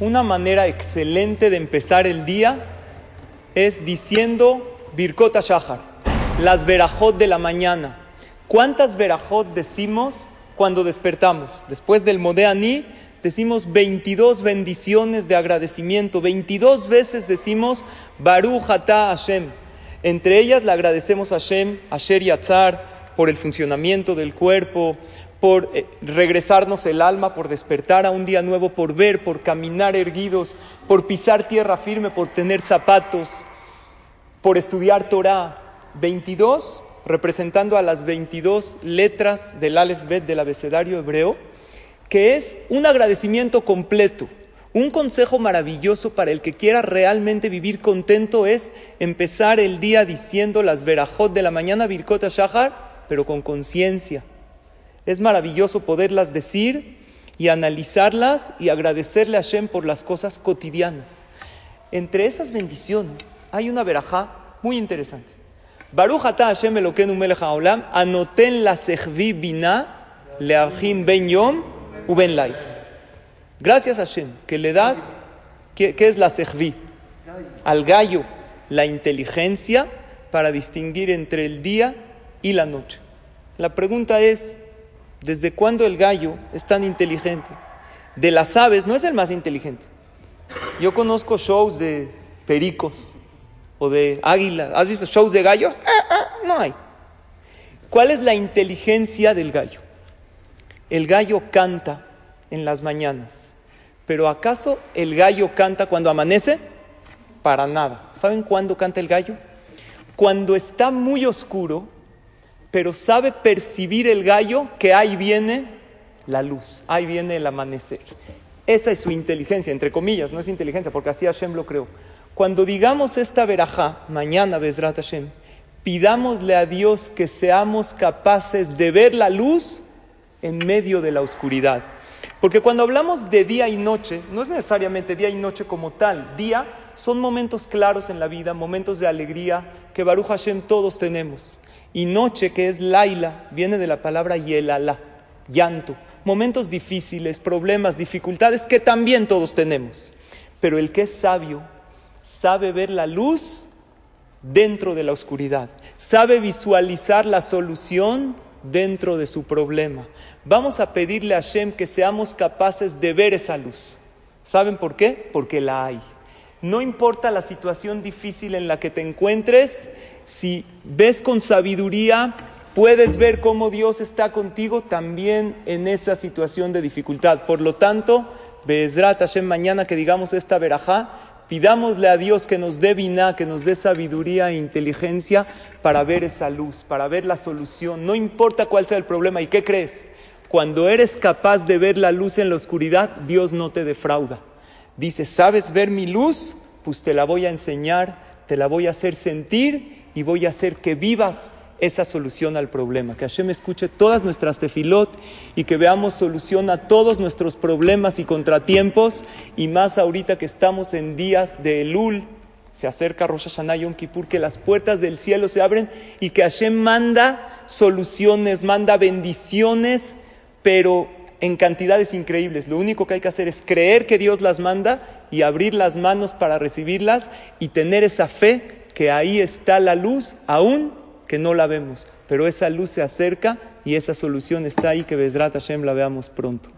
Una manera excelente de empezar el día es diciendo Birkot Shahar, las verajot de la mañana. ¿Cuántas verajot decimos cuando despertamos? Después del Modeani decimos 22 bendiciones de agradecimiento, 22 veces decimos Baruch Ata Hashem. Entre ellas le agradecemos a Hashem, a Sher Yatzar, por el funcionamiento del cuerpo, por eh, regresarnos el alma, por despertar a un día nuevo, por ver, por caminar erguidos, por pisar tierra firme, por tener zapatos, por estudiar Torah. 22 representando a las 22 letras del Aleph Bet del abecedario hebreo, que es un agradecimiento completo. Un consejo maravilloso para el que quiera realmente vivir contento es empezar el día diciendo las verajot de la mañana, Birkot Shahar, pero con conciencia es maravilloso poderlas decir y analizarlas y agradecerle a Hashem por las cosas cotidianas. Entre esas bendiciones hay una verajá muy interesante. Baruch ata Hashem Elokeinu melech haolam anoten la sechvi bina leavhin ben yom. Gracias a Hashem que le das, ¿qué, es la sechvi? Al gallo, la inteligencia para distinguir entre el día y la noche. La pregunta es, ¿Desde cuándo el gallo es tan inteligente? De las aves no es el más inteligente. Yo conozco shows de pericos o de águilas. ¿Has visto shows de gallos? Ah, ah, no hay. ¿Cuál es la inteligencia del gallo? El gallo canta en las mañanas. Pero ¿acaso el gallo canta cuando amanece? Para nada. ¿Saben cuándo canta el gallo? Cuando está muy oscuro pero sabe percibir el gallo que ahí viene la luz, ahí viene el amanecer. Esa es su inteligencia, entre comillas, no es inteligencia, porque así Hashem lo creó. Cuando digamos esta verajá, mañana, Bezrat Hashem, pidámosle a Dios que seamos capaces de ver la luz en medio de la oscuridad. Porque cuando hablamos de día y noche, no es necesariamente día y noche como tal. Día son momentos claros en la vida, momentos de alegría que Baruch Hashem todos tenemos. Y noche, que es Laila, viene de la palabra Yelala, llanto. Momentos difíciles, problemas, dificultades que también todos tenemos. Pero el que es sabio sabe ver la luz dentro de la oscuridad, sabe visualizar la solución dentro de su problema. Vamos a pedirle a Hashem que seamos capaces de ver esa luz. ¿Saben por qué? Porque la hay. No importa la situación difícil en la que te encuentres, si ves con sabiduría, puedes ver cómo Dios está contigo también en esa situación de dificultad. Por lo tanto, Bezrat Hashem, mañana que digamos esta verajá, pidámosle a Dios que nos dé vina, que nos dé sabiduría e inteligencia para ver esa luz, para ver la solución. No importa cuál sea el problema. ¿Y qué crees? Cuando eres capaz de ver la luz en la oscuridad, Dios no te defrauda. Dice, ¿sabes ver mi luz? Pues te la voy a enseñar, te la voy a hacer sentir y voy a hacer que vivas esa solución al problema. Que Hashem escuche todas nuestras tefilot y que veamos solución a todos nuestros problemas y contratiempos y más ahorita que estamos en días de Elul, se acerca Rosh Hashanah Yom Kippur, que las puertas del cielo se abren y que Hashem manda soluciones, manda bendiciones, pero en cantidades increíbles. Lo único que hay que hacer es creer que Dios las manda y abrir las manos para recibirlas y tener esa fe que ahí está la luz, aún que no la vemos. Pero esa luz se acerca y esa solución está ahí, que Besrat Hashem la veamos pronto.